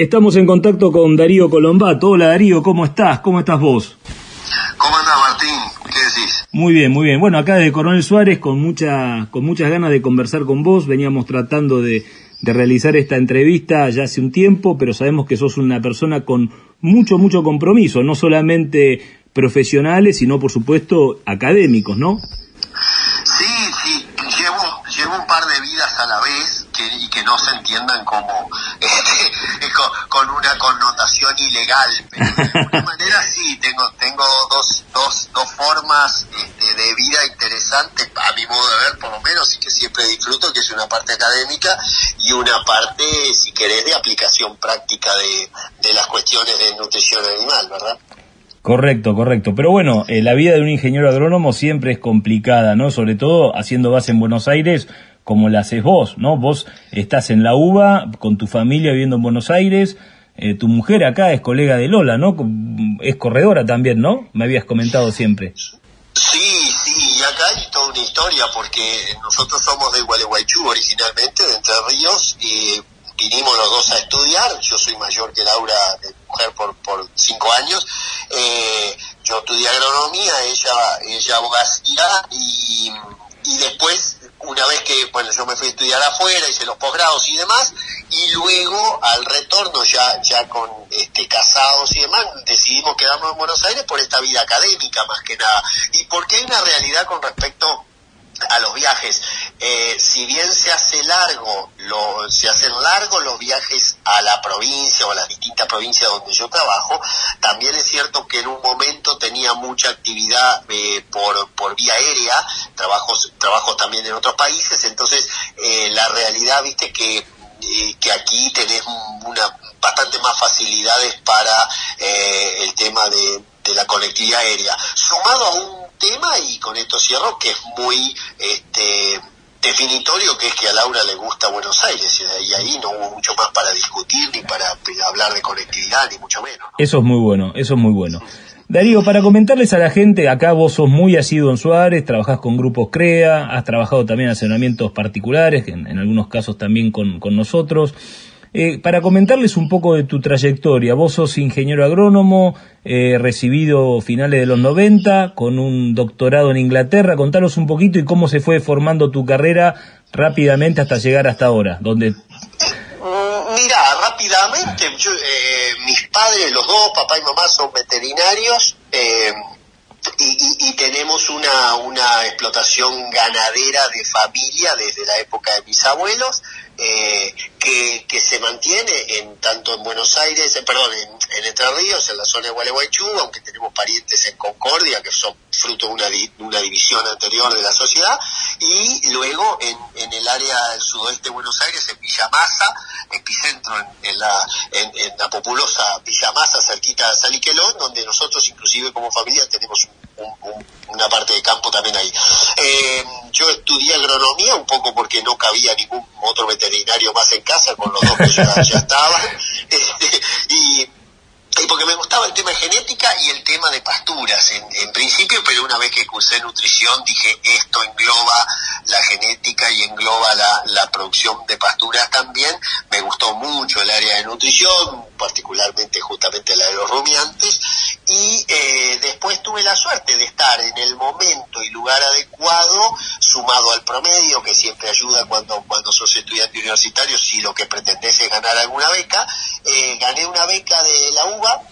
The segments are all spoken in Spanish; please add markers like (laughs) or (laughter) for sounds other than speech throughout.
Estamos en contacto con Darío Colombato. Hola Darío, ¿cómo estás? ¿Cómo estás vos? ¿Cómo andás Martín? ¿Qué decís? Muy bien, muy bien. Bueno, acá de Coronel Suárez con, mucha, con muchas ganas de conversar con vos. Veníamos tratando de, de realizar esta entrevista ya hace un tiempo, pero sabemos que sos una persona con mucho, mucho compromiso, no solamente profesionales, sino por supuesto académicos, ¿no? Sí, sí, llevo, llevo un par de vidas a la vez que, y que no se entiendan como este, con, una connotación ilegal. Pero de alguna (laughs) manera sí, tengo, tengo dos, dos, dos formas este, de vida interesantes, a mi modo de ver por lo menos, y que siempre disfruto, que es una parte académica y una parte, si querés, de aplicación práctica de, de las cuestiones de nutrición animal, ¿verdad? Correcto, correcto. Pero bueno, eh, la vida de un ingeniero agrónomo siempre es complicada, ¿no? Sobre todo haciendo base en Buenos Aires, como la haces vos, ¿no? Vos estás en la UBA con tu familia viviendo en Buenos Aires. Eh, tu mujer acá es colega de Lola, ¿no? Es corredora también, ¿no? Me habías comentado siempre. Sí, sí, y acá hay toda una historia porque nosotros somos de Gualeguaychú originalmente, de Entre Ríos, y vinimos los dos a estudiar, yo soy mayor que Laura, mujer, por, por cinco años, eh, yo estudié agronomía, ella, ella abogacía, y, y después, una vez que, bueno, yo me fui a estudiar afuera, hice los posgrados y demás, y luego al retorno ya, ya con este, casados y demás, decidimos quedarnos en Buenos Aires por esta vida académica más que nada, y porque hay una realidad con respecto a los viajes. Eh, si bien se hace largo, lo, se hacen largos los viajes a la provincia o a las distintas provincias donde yo trabajo, también es cierto que en un momento tenía mucha actividad eh, por, por vía aérea, trabajos, trabajos también en otros países, entonces eh, la realidad, viste, que, eh, que aquí tenés una bastante más facilidades para el tema de, de la conectividad aérea, sumado a un tema y con esto cierro que es muy este definitorio que es que a Laura le gusta Buenos Aires y ahí no hubo mucho más para discutir ni para hablar de conectividad ni mucho menos. Eso es muy bueno, eso es muy bueno. Darío, para comentarles a la gente, acá vos sos muy asiduo en Suárez, trabajás con grupos CREA, has trabajado también en asesoramientos particulares, en, algunos casos también con nosotros. Eh, para comentarles un poco de tu trayectoria, vos sos ingeniero agrónomo, eh, recibido finales de los 90, con un doctorado en Inglaterra. Contanos un poquito y cómo se fue formando tu carrera rápidamente hasta llegar hasta ahora, donde... Mira, rápidamente, eh, mis padres, los dos, papá y mamá, son veterinarios. Eh, y, y, tenemos una, una explotación ganadera de familia desde la época de mis abuelos, eh, que, mantiene en tanto en Buenos Aires, eh, perdón, en, en, Entre Ríos, en la zona de Gualeguaychú, aunque tenemos parientes en Concordia, que son fruto de una, di, una división anterior de la sociedad, y luego en, el área del sudoeste de Buenos Aires, en Villamasa, epicentro en, la, en, la populosa Villamasa, cerquita de Saliquelón, donde nosotros inclusive como familia tenemos un, una parte de campo también ahí. Eh, yo estudié agronomía un poco porque no cabía ningún otro veterinario más en casa con los dos que ya, ya estaban. (laughs) Este, y, y porque me gustaba el tema de genética y el tema de pasturas en, en, principio, pero una vez que cursé nutrición dije esto engloba la genética y engloba la, la producción de pasturas también. Me gustó mucho el área de nutrición, particularmente justamente la de los rumiantes, y eh, después tuve la suerte de estar en el momento y lugar adecuado, sumado al promedio, que siempre ayuda cuando, cuando sos estudiante universitario, si lo que pretendés es ganar alguna beca. Eh, gané una beca de la UBA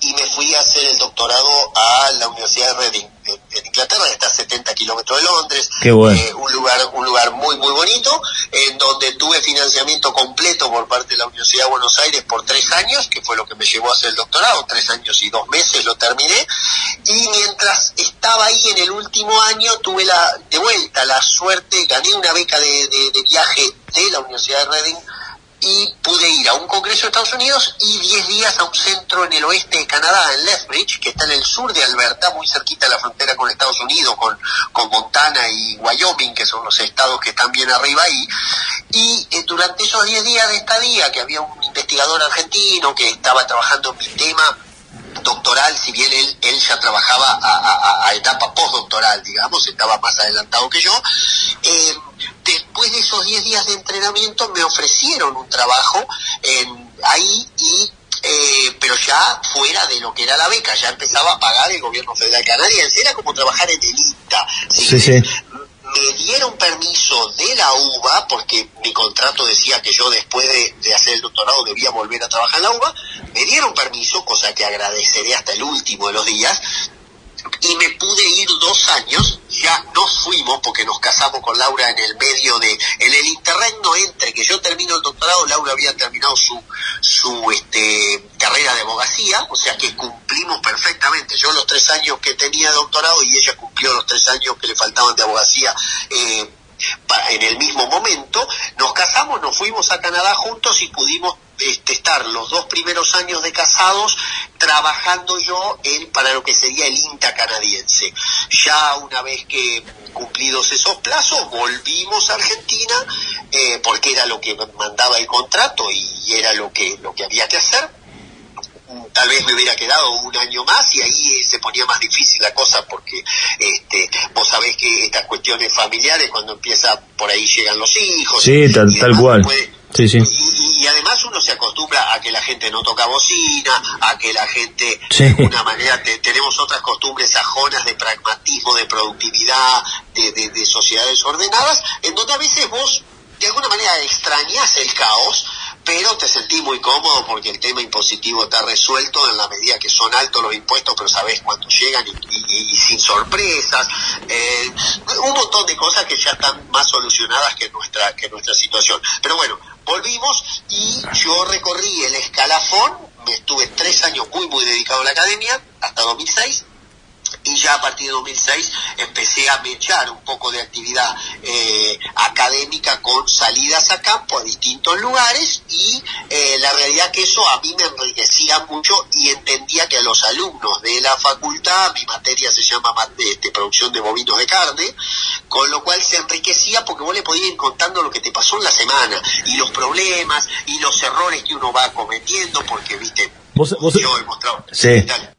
y me fui a hacer el doctorado a la Universidad de Reading en Inglaterra, que está a 70 kilómetros de Londres, bueno. eh, un lugar un lugar muy muy bonito, en donde tuve financiamiento completo por parte de la Universidad de Buenos Aires por tres años, que fue lo que me llevó a hacer el doctorado, tres años y dos meses lo terminé, y mientras estaba ahí en el último año tuve la de vuelta la suerte, gané una beca de, de, de viaje de la Universidad de Reading y pude ir a un congreso de Estados Unidos y 10 días a un centro en el oeste de Canadá, en Lethbridge, que está en el sur de Alberta, muy cerquita de la frontera con Estados Unidos, con, con Montana y Wyoming, que son los estados que están bien arriba ahí. Y eh, durante esos 10 días de estadía, que había un investigador argentino que estaba trabajando en mi tema, doctoral, si bien él, él ya trabajaba a, etapa postdoctoral, digamos, estaba más adelantado que yo, eh, después de esos 10 días de entrenamiento me ofrecieron un trabajo en, ahí y eh, pero ya fuera de lo que era la beca, ya empezaba a pagar el gobierno federal canadiense, era como trabajar en el INTA. Sí, sí. Me dieron permiso de la UBA, porque mi contrato decía que yo después de, hacer el doctorado debía volver a trabajar en la UBA, me dieron permiso, cosa que agradeceré hasta el último de los días, y me pude ir dos años, ya nos fuimos porque nos casamos con Laura en el medio de, en el interregno entre que yo termino el doctorado, Laura había terminado su, su este, carrera de abogacía, o sea que cumplimos perfectamente, yo los tres años que tenía doctorado y ella cumplió los tres años que le faltaban de abogacía eh, en el mismo momento, nos casamos, nos fuimos a Canadá juntos y pudimos este, estar los dos primeros años de casados trabajando yo en, para lo que sería el INTA canadiense. Ya una vez que cumplidos esos plazos, volvimos a Argentina eh, porque era lo que mandaba el contrato y era lo que, lo que había que hacer tal vez me hubiera quedado un año más y ahí se ponía más difícil la cosa porque este vos sabés que estas cuestiones familiares cuando empieza por ahí llegan los hijos sí tal, tal cual sí, sí. Y, además uno se acostumbra a que la gente no toca bocina a que la gente de una manera tenemos otras costumbres sajonas de pragmatismo de productividad de, de, de sociedades ordenadas en donde a veces vos de alguna manera extrañas el caos pero te sentí muy cómodo porque el tema impositivo está resuelto en la medida que son altos los impuestos, pero sabes cuándo llegan y, sin sorpresas. Eh, un montón de cosas que ya están más solucionadas que nuestra, que nuestra situación. Pero bueno, volvimos y yo recorrí el escalafón, me estuve tres años muy, muy dedicado a la academia, hasta 2006 y ya a partir de 2006 empecé a mechar un poco de actividad eh, académica con salidas a campo a distintos lugares y eh, la realidad que eso a mí me enriquecía mucho y entendía que a los alumnos de la facultad, mi materia se llama este, producción de bovinos de carne, con lo cual se enriquecía porque vos le podías ir contando lo que te pasó en la semana y los problemas y los errores que uno va cometiendo porque, viste, Vos, vos, sí.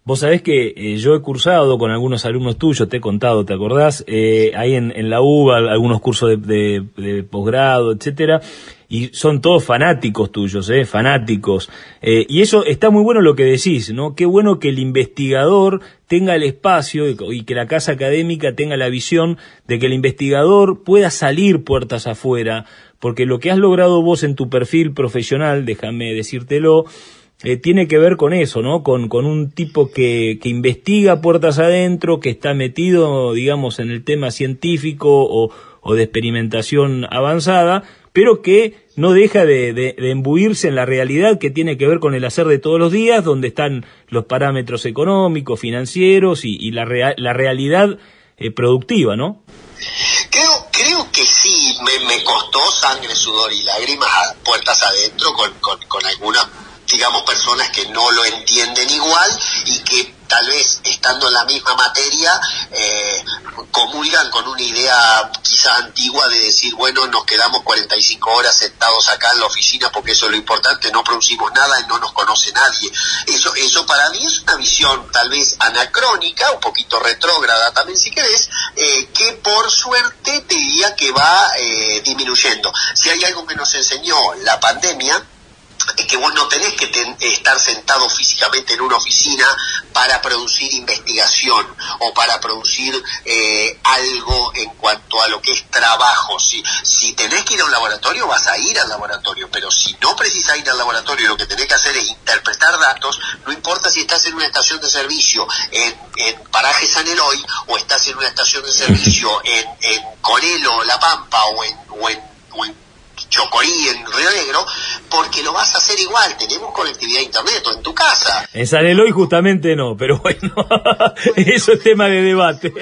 vos sabés que eh, yo he cursado con algunos alumnos tuyos, te he contado, ¿te acordás? Eh, ahí en, en, la UBA, algunos cursos de, de, posgrado, etcétera, y son todos fanáticos tuyos, ¿eh? Fanáticos. Eh, y eso está muy bueno lo que decís, ¿no? Qué bueno que el investigador tenga el espacio y que la casa académica tenga la visión de que el investigador pueda salir puertas afuera, porque lo que has logrado vos en tu perfil profesional, déjame decírtelo, eh, tiene que ver con eso, ¿no? Con, con un tipo que, que, investiga puertas adentro, que está metido, digamos, en el tema científico o, o de experimentación avanzada, pero que no deja de, de, de, embuirse en la realidad que tiene que ver con el hacer de todos los días, donde están los parámetros económicos, financieros y, y la, la realidad eh, productiva, ¿no? Creo, creo que sí, me, me costó sangre, sudor y lágrimas puertas adentro con, con, con algunas digamos, personas que no lo entienden igual y que tal vez estando en la misma materia eh, comulgan con una idea quizá antigua de decir, bueno, nos quedamos 45 horas sentados acá en la oficina porque eso es lo importante, no producimos nada y no nos conoce nadie. Eso, eso para mí es una visión tal vez anacrónica, un poquito retrógrada también si querés, eh, que por suerte te diría que va eh, disminuyendo. Si hay algo que nos enseñó la pandemia, que vos no tenés que estar sentado físicamente en una oficina para producir investigación o para producir eh, algo en cuanto a lo que es trabajo. Si, si tenés que ir a un laboratorio, vas a ir al laboratorio, pero si no precisas ir al laboratorio, lo que tenés que hacer es interpretar datos, no importa si estás en una estación de servicio en, en Paraje San Eloy o estás en una estación de servicio en, en Corelo, La Pampa o en, o en, o en Chocorí, en Río Negro, porque lo vas a hacer igual, tenemos conectividad a internet o en tu casa. En San Eloy justamente no, pero (laughs) bueno, eso es tema de debate.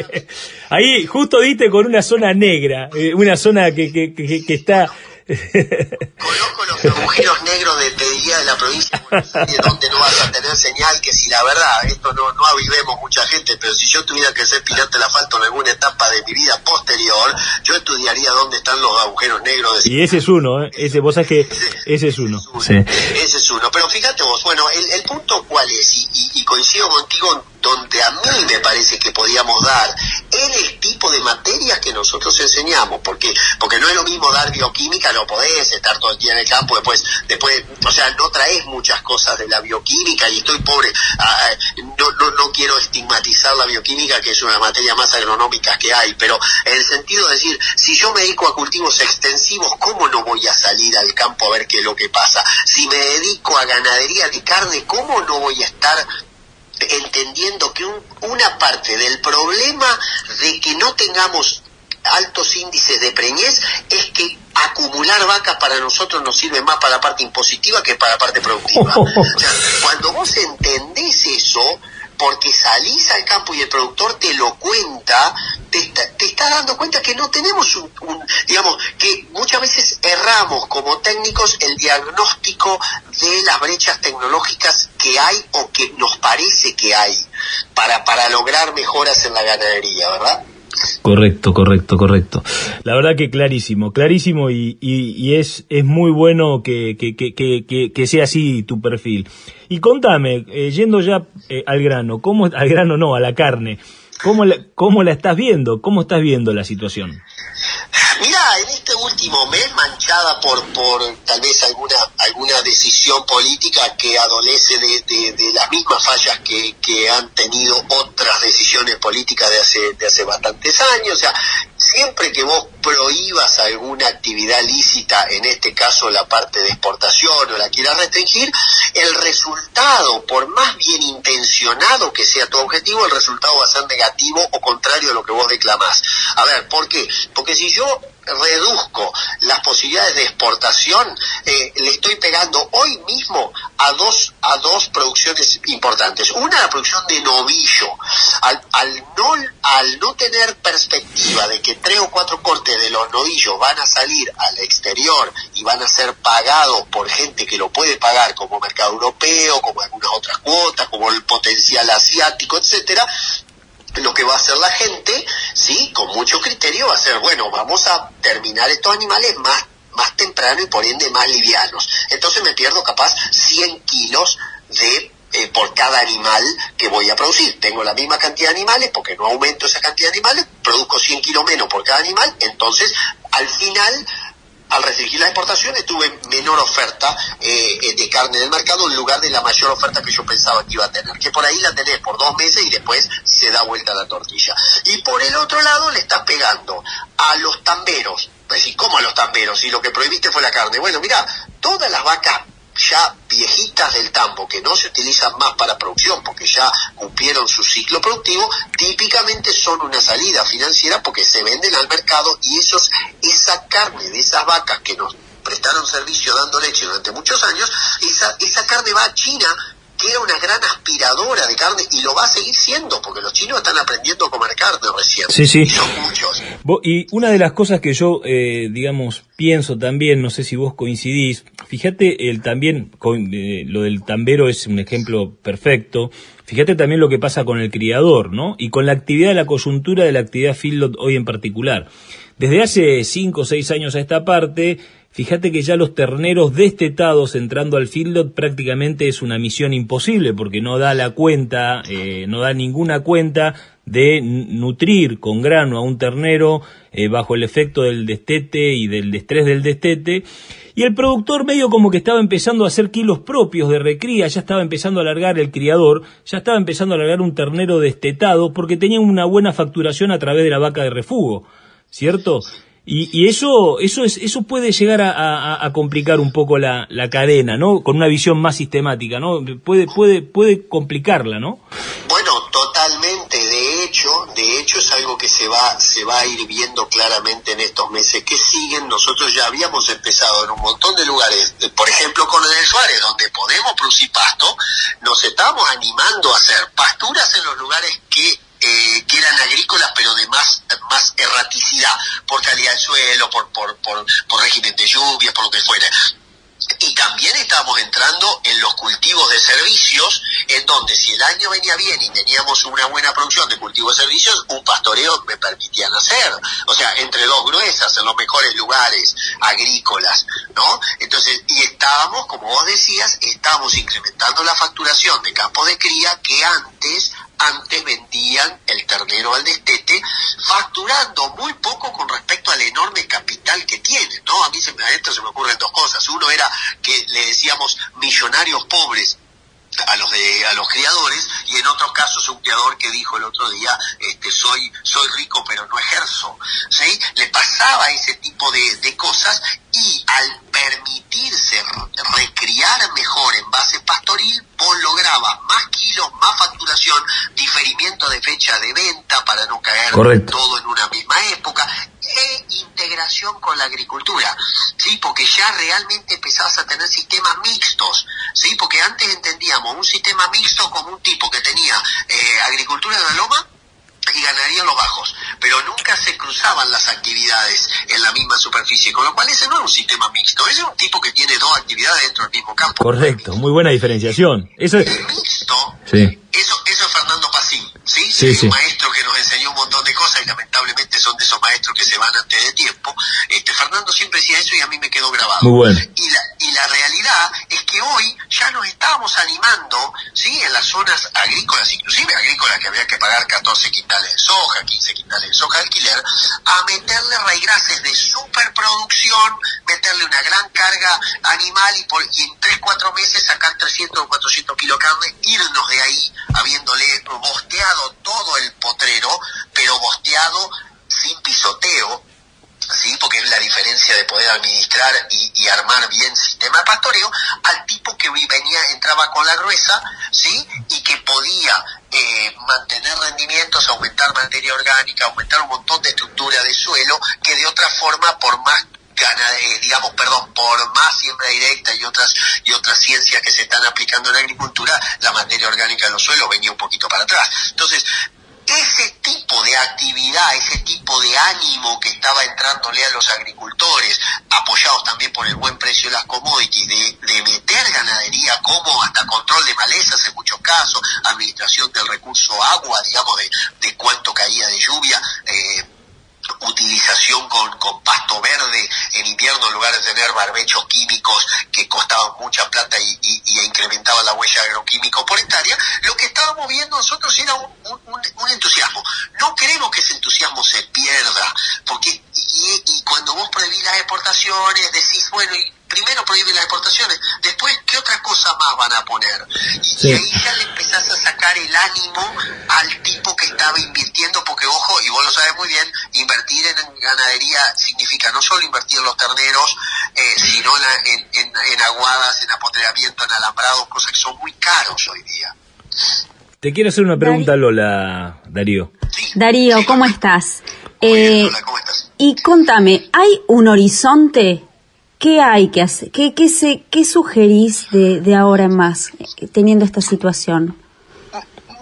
Ahí justo diste con una zona negra, eh, una zona que, que, que, que está Conozco los agujeros negros de, te de la provincia de Buenos Aires donde no vas a tener señal, que si la verdad, esto no, no avivemos mucha gente, pero si yo tuviera que ser piloto de asfalto en alguna etapa de mi vida posterior, yo estudiaría dónde están los agujeros negros. De... Y ese es uno, ¿eh? ese, vos sabés que ese, es uno. Ese es uno. Ese es uno. Pero fíjate vos, bueno, el, el punto cuál es, y, y, y coincido contigo donde a mí me parece que podíamos dar el tipo de materias que nosotros enseñamos, porque porque no es lo mismo dar bioquímica, no podés estar todo el día en el campo, después, después o sea, no traes muchas cosas de la bioquímica y estoy pobre, ah, no, no, no quiero estigmatizar la bioquímica, que es una materia más agronómica que hay, pero en el sentido de decir, si yo me dedico a cultivos extensivos, ¿cómo no voy a salir al campo a ver qué es lo que pasa? Si me dedico a ganadería de carne, ¿cómo no voy a estar entendiendo que una parte del problema de que no tengamos altos índices de preñez es que acumular vacas para nosotros nos sirve más para la parte impositiva que para la parte productiva. (laughs) cuando vos entendés eso, porque salís al campo y el productor te lo cuenta, te, estás dando cuenta que no tenemos un, digamos, que muchas veces erramos como técnicos el diagnóstico de las brechas tecnológicas que hay o que nos parece que hay para, para lograr mejoras en la ganadería, ¿verdad? Correcto, correcto, correcto. La verdad que clarísimo, clarísimo y, y, es, es muy bueno que, que, que, que, sea así tu perfil. Y contame, eh, yendo ya eh, al grano, ¿cómo, al grano no, a la carne, ¿cómo la, ¿cómo la estás viendo? ¿Cómo estás viendo la situación? (laughs) Mira, en este último mes, manchada por, por tal vez alguna, alguna decisión política que adolece de, de, las mismas fallas que, que, han tenido otras decisiones políticas de hace, de hace bastantes años. O sea, siempre que vos prohíbas alguna actividad lícita, en este caso la parte de exportación o la quieras restringir, el resultado, por más bien intencionado que sea tu objetivo, el resultado va a ser negativo o contrario a lo que vos declamás. A ver, ¿por qué? Porque si yo reduzco las posibilidades de exportación, eh, le estoy pegando hoy mismo a dos, a dos producciones importantes. Una, la producción de novillo. Al, al, no, al no tener perspectiva de que tres o cuatro cortes de los novillos van a salir al exterior y van a ser pagados por gente que lo puede pagar como mercado europeo, como algunas otras cuotas, como el potencial asiático, etcétera, lo que va a hacer la gente, sí, con mucho criterio, va a ser, bueno, vamos a terminar estos animales más, más temprano y por ende más livianos. Entonces me pierdo capaz 100 kilos de eh, por cada animal que voy a producir. Tengo la misma cantidad de animales, porque no aumento esa cantidad de animales, produzco 100 kilos menos por cada animal, entonces al final al restringir las exportaciones tuve menor oferta eh, de carne en el mercado en lugar de la mayor oferta que yo pensaba que iba a tener. Que por ahí la tenés por dos meses y después se da vuelta la tortilla. Y por el otro lado le estás pegando a los tamberos. Pues, ¿cómo a los tamberos? Si lo que prohibiste fue la carne. Bueno, mira, todas las vacas ya viejitas del tambo que no se utilizan más para producción porque ya cumplieron su ciclo productivo, típicamente son una salida financiera porque se venden al mercado y esos, esa carne de esas vacas que nos prestaron servicio dando leche durante muchos años, esa, esa carne va a China que era una gran aspiradora de carne y lo va a seguir siendo, porque los chinos están aprendiendo a comer carne recién. Sí, sí. Y son muchos. Y una de las cosas que yo, eh, digamos, pienso también, no sé si vos coincidís, fíjate, el también, eh, lo del tambero es un ejemplo perfecto, fíjate también lo que pasa con el criador, ¿no? Y con la actividad de la coyuntura de la actividad feedlot hoy en particular. Desde hace cinco o seis años a esta parte, Fíjate que ya los terneros destetados entrando al fieldot prácticamente es una misión imposible porque no da la cuenta, eh, no da ninguna cuenta de nutrir con grano a un ternero eh, bajo el efecto del destete y del estrés del destete. Y el productor medio como que estaba empezando a hacer kilos propios de recría, ya estaba empezando a alargar el criador, ya estaba empezando a alargar un ternero destetado porque tenía una buena facturación a través de la vaca de refugo, ¿cierto? Y, y, eso, eso, es, eso puede llegar a, complicar un poco la, la, cadena, ¿no? Con una visión más sistemática, ¿no? Puede, puede, puede complicarla, ¿no? Bueno, totalmente. De hecho, de hecho es algo que se va, se va a ir viendo claramente en estos meses que siguen. Nosotros ya habíamos empezado en un montón de lugares, por ejemplo con el Suárez, donde podemos producir pasto, nos estamos animando a hacer pasturas en los lugares que eh, que eran agrícolas pero de más, más erraticidad por calidad del suelo, por, por, por, régimen de lluvia, por lo que fuera y también estábamos entrando en los cultivos de servicios, en donde si el año venía bien y teníamos una buena producción de cultivos de servicios, un pastoreo me permitían hacer. O sea, entre dos gruesas, en los mejores lugares agrícolas, ¿no? Entonces, y estábamos, como vos decías, estábamos incrementando la facturación de campos de cría que antes antes vendían el ternero al destete, facturando muy ¿no? A mí se me, a esto se me ocurren dos cosas. Uno era que le decíamos millonarios pobres a los de a los criadores y en otros casos un criador que dijo el otro día este soy soy rico pero no ejerzo ¿sí? le pasaba ese tipo de, de cosas y al permitirse recriar mejor en base pastoril vos lograbas más kilos más facturación diferimiento de fecha de venta para no caer todo en una misma época e integración con la agricultura, ¿sí? Porque ya realmente empezabas a tener sistemas mixtos, ¿sí? Porque antes entendíamos un sistema mixto como un tipo que tenía eh, agricultura de la loma y ganaría los bajos, pero nunca se cruzaban las actividades en la misma superficie, con lo cual ese no es un sistema mixto, ese es un tipo que tiene dos actividades dentro del mismo campo. Correcto, muy buena diferenciación. Eso es... mixto, sí. Eso, eso es Fernando Pacín, ¿sí? sí, un maestro que nos enseñó un montón de cosas y lamentablemente son de esos maestros que se van antes de tiempo. Este, Fernando siempre decía eso y a mí me quedó grabado. Muy bueno. Y la, y la realidad es que hoy ya nos estábamos animando, ¿sí? En las zonas agrícolas, inclusive agrícolas que había que pagar 14 quintales de soja, 15 quintales de soja de alquiler, a meterle raigraces de superproducción, meterle una gran carga animal y, por, y en 3, 4 meses sacar 300 o 400 kilos de carne, irnos de ahí habiéndole bosteado todo el potrero, pero bosteado sin pisoteo, ¿sí? porque es la diferencia de poder administrar y, armar bien sistema de pastoreo, al tipo que venía, entraba con la gruesa, ¿sí? y que podía eh, mantener rendimientos, aumentar materia orgánica, aumentar un montón de estructura de suelo, que de otra forma, por más digamos, perdón, por más siembra directa y otras y otras ciencias que se están aplicando en la agricultura, la materia orgánica de los suelos venía un poquito para atrás. Entonces, ese tipo de actividad, ese tipo de ánimo que estaba entrándole a los agricultores, apoyados también por el buen precio de las commodities, de, meter ganadería como hasta control de malezas en muchos casos, administración del recurso agua, digamos, de, de cuánto caía de lluvia, eh, utilización con, con, pasto verde en invierno en lugar de tener barbechos químicos que costaban mucha plata y, y, incrementaban la huella agroquímico por hectárea, lo que estábamos viendo nosotros era un, un, entusiasmo. No queremos que ese entusiasmo se pierda, porque y, y cuando vos prohibís las exportaciones decís, bueno, y primero prohíben las exportaciones, después, ¿qué otra cosa más van a poner? Y, ahí ya le empezás a sacar el ánimo al tipo que estaba invirtiendo, porque ojo, y vos lo sabes muy bien, invertir en ganadería significa no solo invertir en los terneros, eh, sino en, en, en, aguadas, en apotreamiento, en alambrados, cosas que son muy caros hoy día. Te quiero hacer una pregunta, Lola, Darío. Darío, ¿cómo estás? Eh, Lola, ¿cómo estás? Y contame, ¿hay un horizonte ¿Qué hay que hacer? ¿Qué, qué, se, qué sugerís de, de ahora en más, teniendo esta situación?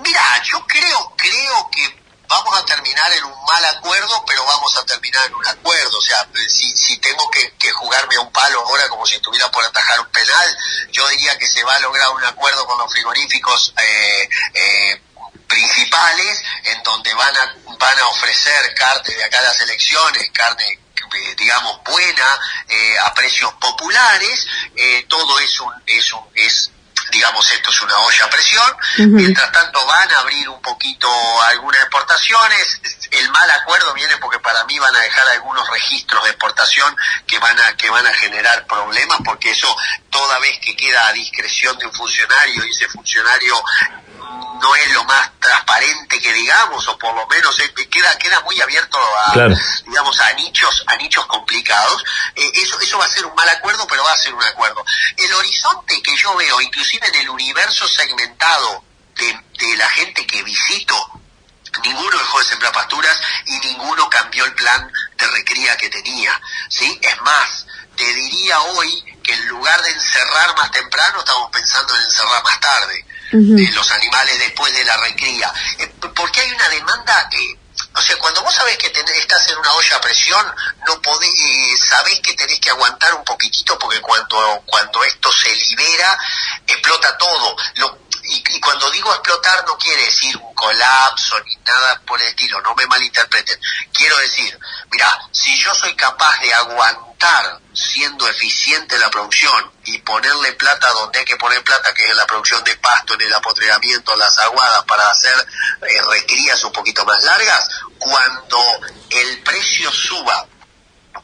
Mira, yo creo, creo que vamos a terminar en un mal acuerdo, pero vamos a terminar en un acuerdo. O sea, si, si tengo que, que, jugarme a un palo ahora como si estuviera por atajar un penal, yo diría que se va a lograr un acuerdo con los frigoríficos eh, eh, principales, en donde van a, van a ofrecer carne de acá las elecciones, carne digamos, buena, eh, a precios populares, eh, todo es un, es un, es digamos, esto es una olla a presión. Mientras tanto van a abrir un poquito algunas exportaciones. El mal acuerdo viene porque para mí van a dejar algunos registros de exportación que van a que van a generar problemas porque eso toda vez que queda a discreción de un funcionario y ese funcionario no es lo más transparente que digamos o por lo menos queda queda muy abierto a digamos a nichos a nichos complicados eh, eso eso va a ser un mal acuerdo pero va a ser un acuerdo. El horizonte que yo veo inclusive en el universo segmentado de, de la gente que visito ninguno dejó de sembrar pasturas y ninguno cambió el plan de recría que tenía sí es más te diría hoy que en lugar de encerrar más temprano estamos pensando en encerrar más tarde de los animales después de la recría. Eh, porque hay una demanda, que o sea, cuando vos sabés que estás en una olla a presión, no podés, eh, sabés que tenés que aguantar un poquitito porque cuando, cuando esto se libera, explota todo. Y, cuando digo explotar no quiere decir un colapso ni nada por el estilo, no me malinterpreten. Quiero decir, mira, si yo soy capaz de aguantar siendo eficiente en la producción y ponerle plata donde hay que poner plata, que es en la producción de pasto, en el apotreamiento, las aguadas para hacer eh, un poquito más largas, cuando el precio suba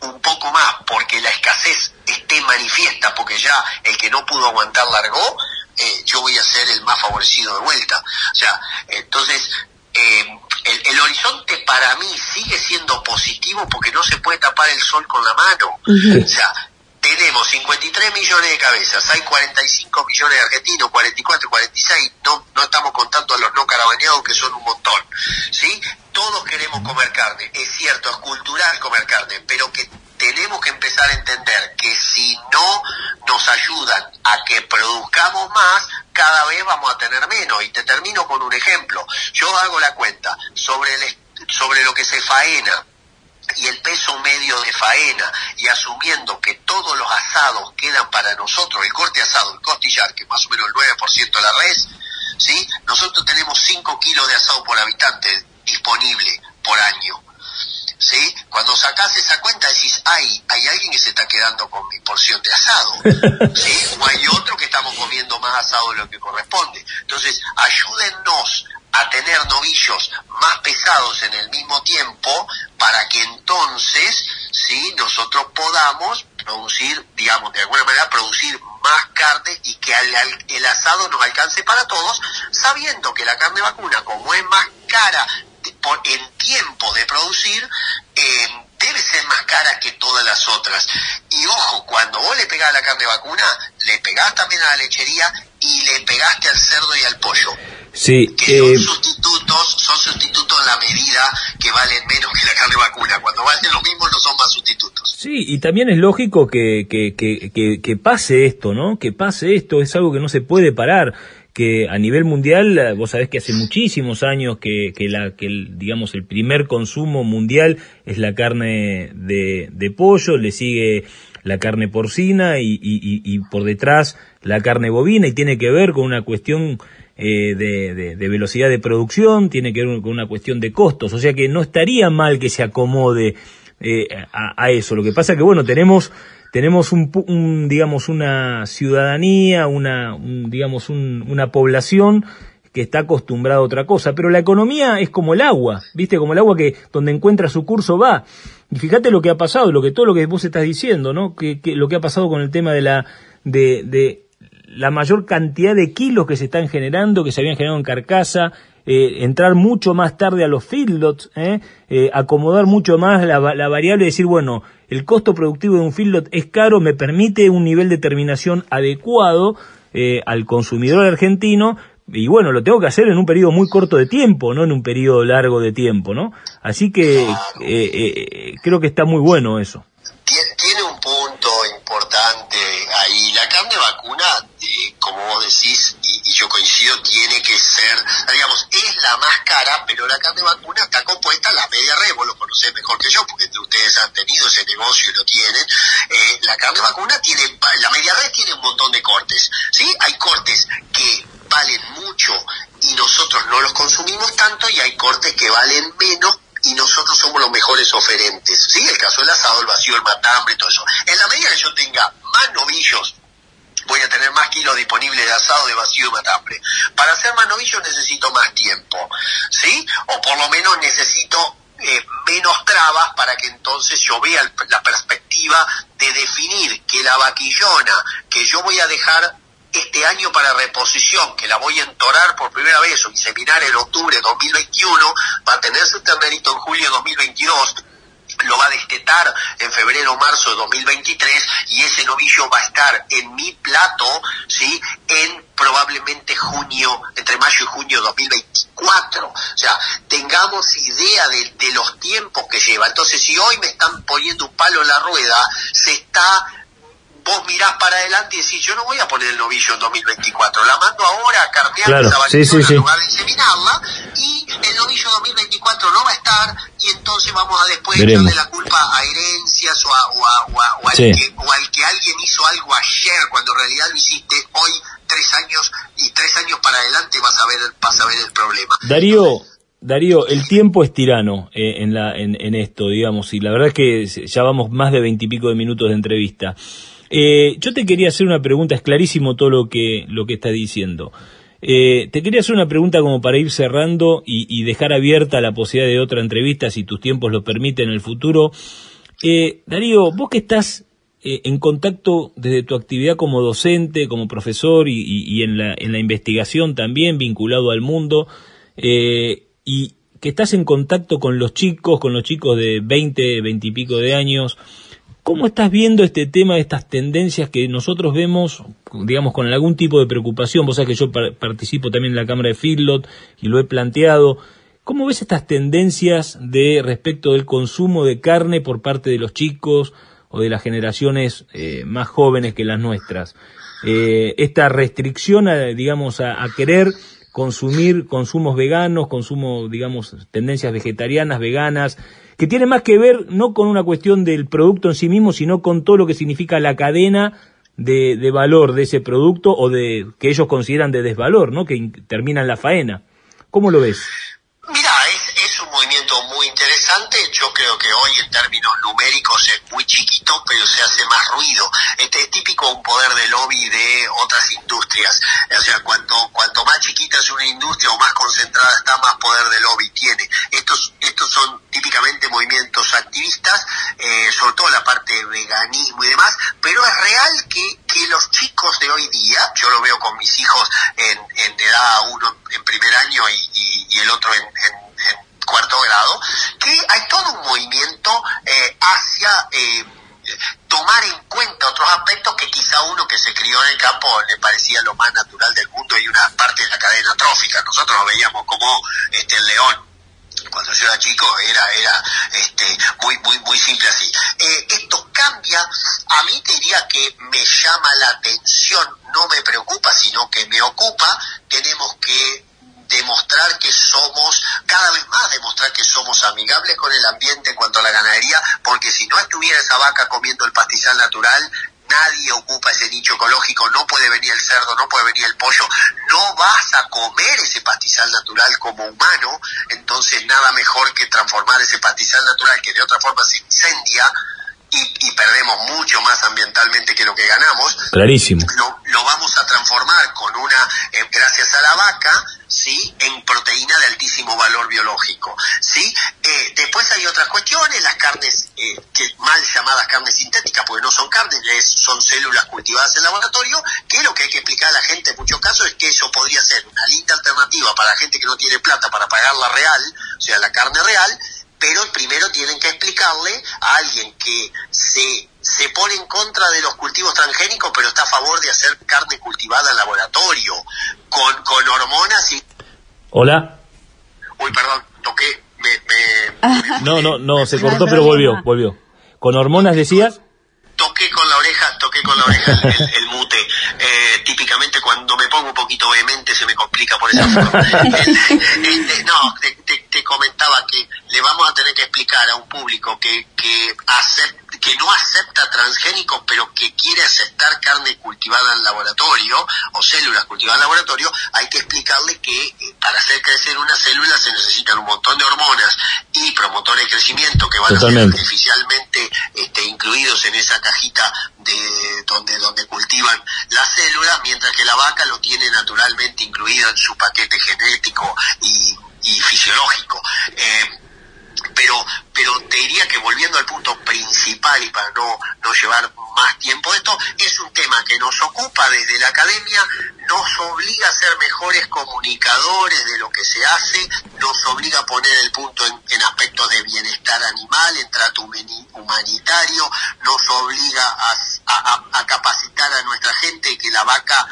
un poco más porque la escasez esté manifiesta, porque ya el que no pudo aguantar largó, eh, yo voy a ser el más favorecido de vuelta. O sea, entonces, eh, el, el, horizonte para mí sigue siendo positivo porque no se puede tapar el sol con la mano. O sea, tenemos 53 millones de cabezas, hay 45 millones de argentinos, 44, 46, no, no estamos contando a los no carabaneados que son un montón, ¿sí? Todos queremos comer carne, es cierto, es cultural comer carne, pero que tenemos que empezar a entender que si no nos ayudan a que produzcamos más, cada vez vamos a tener menos. Y te termino con un ejemplo. Yo hago la cuenta sobre, el, sobre lo que se faena y el peso medio de faena y asumiendo que todos los asados quedan para nosotros, el corte asado, el costillar, que es más o menos el 9% de la res, ¿sí? nosotros tenemos 5 kilos de asado por habitante disponible por año. ¿Sí? Cuando sacás esa cuenta decís, ay, hay alguien que se está quedando con mi porción de asado, (laughs) ¿sí? O hay otro que estamos comiendo más asado de lo que corresponde. Entonces, ayúdennos a tener novillos más pesados en el mismo tiempo para que entonces sí nosotros podamos producir digamos de alguna manera producir más carne y que el asado nos alcance para todos sabiendo que la carne vacuna como es más cara por, en tiempo de producir eh, debe ser más cara que todas las otras. Y ojo, cuando vos le pegás a la carne vacuna, le pegás también a la lechería y le pegaste al cerdo y al pollo. Sí, que son eh, sustitutos, son sustitutos en la medida que valen menos que la carne vacuna. Cuando valen lo mismo no son más sustitutos. Sí, y también es lógico que, que, que, que pase esto, ¿no? Que pase esto, es algo que no se puede parar que a nivel mundial, eh, vos sabés que hace muchísimos años que, que, la, que el, digamos, el primer consumo mundial es la carne de, de pollo, le sigue la carne porcina y, y, y, por detrás la carne bovina y tiene que ver con una cuestión eh, de, de, velocidad de producción, tiene que ver con una cuestión de costos, o sea que no estaría mal que se acomode eh, a, a, eso. Lo que pasa que, bueno, tenemos tenemos un, digamos una ciudadanía, una digamos una población que está acostumbrada a otra cosa, pero la economía es como el agua, ¿viste? Como el agua que donde encuentra su curso va. Y fíjate lo que ha pasado, lo que todo lo que vos estás diciendo, ¿no? Que, que lo que ha pasado con el tema de la de, de la mayor cantidad de kilos que se están generando, que se habían generado en carcasa, eh, entrar mucho más tarde a los feedlots, ¿eh? eh, acomodar mucho más la, la, variable y decir, bueno, el costo productivo de un feedlot es caro, me permite un nivel de terminación adecuado eh, al consumidor argentino, y bueno, lo tengo que hacer en un periodo muy corto de tiempo, no en un periodo largo de tiempo, ¿no? Así que eh, creo que está muy bueno eso. Tiene un punto importante ahí. La carne vacuna, como vos decís, yo coincido, tiene que ser, digamos, es la más cara, pero la carne vacuna está compuesta la media red, vos lo conocés mejor que yo, porque ustedes han tenido ese negocio y lo tienen. Eh, la carne vacuna tiene, la media red tiene un montón de cortes, ¿sí? Hay cortes que valen mucho y nosotros no los consumimos tanto y hay cortes que valen menos y nosotros somos los mejores oferentes. ¿sí? El caso del asado, el vacío, el matambre y todo eso. En la medida que yo tenga más novillos voy a tener más kilos disponibles de asado, de vacío y matambre. Para hacer más novillos necesito más tiempo, ¿sí? O por lo menos necesito eh, menos trabas para que entonces yo vea la perspectiva de definir que la vaquillona que yo voy a dejar este año para reposición, que la voy a entorar por primera vez o inseminar en octubre de 2021, va a tener su ternerito en julio de 2022 lo va a destetar en febrero o marzo de 2023 y ese novillo va a estar en mi plato, ¿sí? En probablemente junio, entre mayo y junio de 2024. O sea, tengamos idea de, de los tiempos que lleva. Entonces, si hoy me están poniendo un palo en la rueda, se está vos mirás para adelante y decís, yo no voy a poner el novillo en 2024, la mando ahora a carnear claro, esa sí, sí, sí. en lugar de inseminarla, y el novillo 2024 no va a estar y entonces vamos a después echarle la culpa a herencias o, a, al que, alguien hizo algo ayer cuando en realidad lo hiciste hoy tres años y tres años para adelante vas a ver, vas a ver el problema. Darío, Darío, el tiempo es tirano eh, en, la, en, esto, digamos, y la verdad es que ya vamos más de veintipico de minutos de entrevista. Eh, yo te quería hacer una pregunta, es clarísimo todo lo que, lo que está diciendo. Eh, te quería hacer una pregunta como para ir cerrando y, dejar abierta la posibilidad de otra entrevista, si tus tiempos lo permiten en el futuro. Eh, Darío, vos que estás eh, en contacto desde tu actividad como docente, como profesor y, en, la, en, la, investigación también, vinculado al mundo, y que estás en contacto con los chicos, con los chicos de 20, 20 y pico de años, ¿Cómo estás viendo este tema, estas tendencias que nosotros vemos, digamos, con algún tipo de preocupación? Vos sabés que yo participo también en la Cámara de Feedlot y lo he planteado. ¿Cómo ves estas tendencias de respecto del consumo de carne por parte de los chicos o de las generaciones eh, más jóvenes que las nuestras? Eh, esta restricción, a, digamos, a, a querer consumir consumos veganos, consumo, digamos, tendencias vegetarianas, veganas, que tiene más que ver no con una cuestión del producto en sí mismo, sino con todo lo que significa la cadena de, de valor de ese producto o de que ellos consideran de desvalor, ¿no? Que termina en la faena. ¿Cómo lo ves? Mira, es, es un movimiento interesante. Yo creo que hoy en términos numéricos es muy chiquito, pero se hace más ruido. Este es típico un poder de lobby de otras industrias. O sea, cuanto, cuanto más chiquita es una industria o más concentrada está, más poder de lobby tiene. Estos, estos son típicamente movimientos activistas, eh, sobre todo la parte de veganismo y demás, pero es real que, que los chicos de hoy día, yo lo veo con mis hijos en, en edad, uno en primer año y, y, el otro en, cuarto grado, que hay todo un movimiento eh, hacia... Eh, tomar en cuenta otros aspectos que quizá uno que se crió en el campo le parecía lo más natural del mundo y una parte de la cadena trófica. Nosotros lo veíamos como este el león. Cuando yo era chico era era este muy muy muy simple así. Eh, esto cambia. A mí te diría que me llama la atención no me preocupa sino que me ocupa que que somos, cada vez más demostrar que somos amigables con el ambiente en cuanto a la ganadería, porque si no estuviera esa vaca comiendo el pastizal natural, nadie ocupa ese nicho ecológico, no puede venir el cerdo, no puede venir el pollo, no vas a comer ese pastizal natural como humano, entonces nada mejor que transformar ese pastizal natural que de otra forma se incendia y, perdemos mucho más ambientalmente que lo que ganamos. Clarísimo. Lo, vamos a transformar con una, eh, gracias a la vaca, ¿sí? En proteína de altísimo valor biológico, ¿sí? Eh, después hay otras cuestiones, las carnes, eh, que mal llamadas carnes sintéticas, porque no son carnes, son células cultivadas en laboratorio, que lo que hay que explicar a la gente en muchos casos es que eso podría ser una linda alternativa para la gente que no tiene plata para pagar la real, o sea, la carne real, pero primero tienen que explicarle a alguien que se, se pone en contra de los cultivos transgénicos, pero está a favor de hacer carne cultivada en laboratorio, con, con hormonas y... Hola. Uy, perdón, toqué, me... me, no, no, no, se (laughs) cortó, pero volvió, volvió. ¿Con hormonas decías? toqué con la oreja, toqué con la oreja el, mute. Eh, típicamente cuando me pongo un poquito vehemente se me complica por esa (laughs) forma. Este, no, te, comentaba que le vamos a tener que explicar a un público que, que, que no acepta transgénicos, pero que quiere aceptar carne cultivada en laboratorio o células cultivadas en laboratorio, hay que explicarle que eh, para hacer crecer una célula se necesitan un montón de hormonas y promotores de crecimiento que van a ser artificialmente este, incluidos en esa cajita de donde, donde cultivan las células, mientras que la vaca lo tiene naturalmente incluido en su paquete genético y, fisiológico. Eh, pero pero te diría que volviendo al punto principal y para no, no llevar más tiempo de esto, es un tema que nos ocupa desde la academia, nos obliga a ser mejores comunicadores de lo que se hace, nos obliga a poner el punto en, aspectos de bienestar animal, en trato humanitario, nos obliga a, a capacitar a nuestra gente que la vaca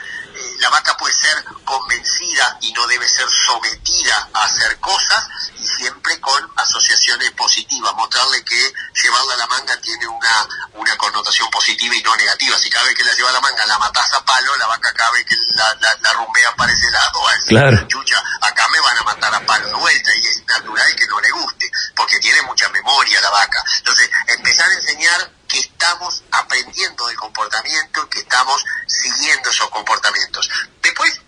la vaca puede ser convencida y no debe ser sometida a hacer cosas y siempre con asociaciones positivas, mostrarle que llevarla a la manga tiene una, una connotación positiva y no negativa. Si cada vez que la lleva a la manga la matas a palo, la vaca cada vez que la, la, rumbea para ese lado, a claro. chucha, acá me van a matar a a palo de vuelta y es natural que no le guste, porque tiene mucha memoria la vaca. Entonces, empezar a enseñar que estamos aprendiendo del comportamiento, que estamos siguiendo esos comportamientos. Después,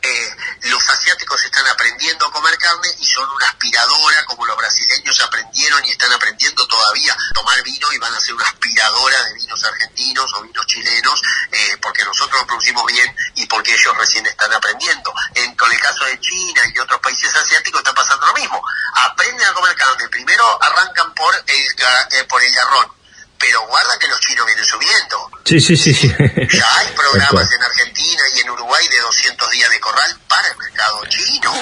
eh, los asiáticos están aprendiendo a comer carne y son una aspiradora, como los brasileños aprendieron y están aprendiendo todavía tomar vino y van a ser una aspiradora de vinos argentinos o vinos chilenos, eh, porque nosotros lo producimos bien y porque ellos recién están aprendiendo. En, con el caso de China y otros países asiáticos está pasando lo mismo. Aprenden a comer carne. Primero arrancan por el, eh, por el garrón pero guarda que los chinos vienen subiendo. Sí, sí, sí. sí. Ya hay (laughs) programas en Argentina y en Uruguay de 200 días de corral para el mercado chino,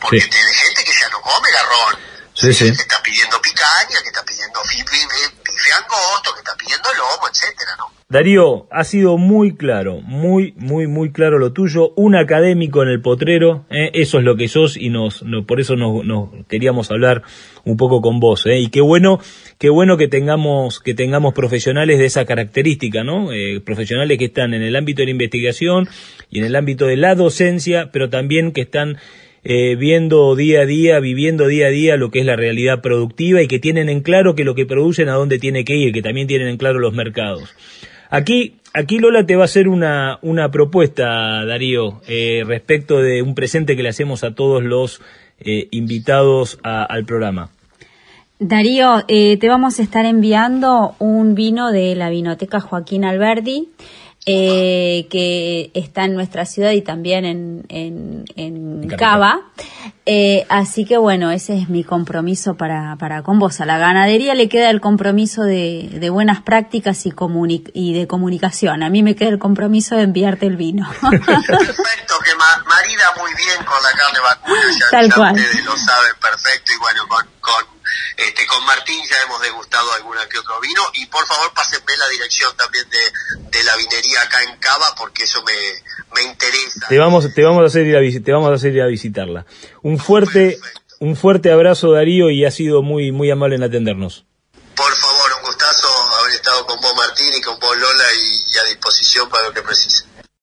porque tiene gente que ya no come garrón. Sí, sí. Que está pidiendo picaña, que está pidiendo bife angosto, que está pidiendo lomo, etcétera, ¿no? Darío, ha sido muy claro, muy, muy, muy claro lo tuyo. Un académico en el potrero, ¿eh? eso es lo que sos y nos, por eso nos, queríamos hablar un poco con vos. ¿eh? Y qué bueno, qué bueno que tengamos, que tengamos profesionales de esa característica, ¿no? Eh, profesionales que están en el ámbito de la investigación y en el ámbito de la docencia, pero también que están eh, viendo día a día, viviendo día a día lo que es la realidad productiva y que tienen en claro que lo que producen a dónde tiene que ir, que también tienen en claro los mercados. Aquí, aquí Lola te va a hacer una, una propuesta, Darío, eh, respecto de un presente que le hacemos a todos los eh, invitados al programa. Darío, eh, te vamos a estar enviando un vino de la vinoteca Joaquín Alberdi eh, que está en nuestra ciudad y también en, en, Cava. Eh, así que bueno, ese es mi compromiso para, para con vos. A la ganadería le queda el compromiso de, de buenas prácticas y, y de comunicación. A mí me queda el compromiso de enviarte el vino. (laughs) (laughs) perfecto, que marida muy bien con la carne vacuna, ya, Tal cual. ustedes lo saben perfecto y bueno, con, con este, con Martín ya hemos degustado alguna que otro vino y por favor pásenme la dirección también de, la vinería acá en Cava porque eso me, interesa. Te vamos, te vamos a hacer ir a, te vamos a hacer ir a visitarla. Un fuerte, un fuerte abrazo Darío y ha sido muy, muy amable en atendernos. Por favor, un gustazo haber estado con vos Martín y con vos Lola y, y a disposición para lo que precise.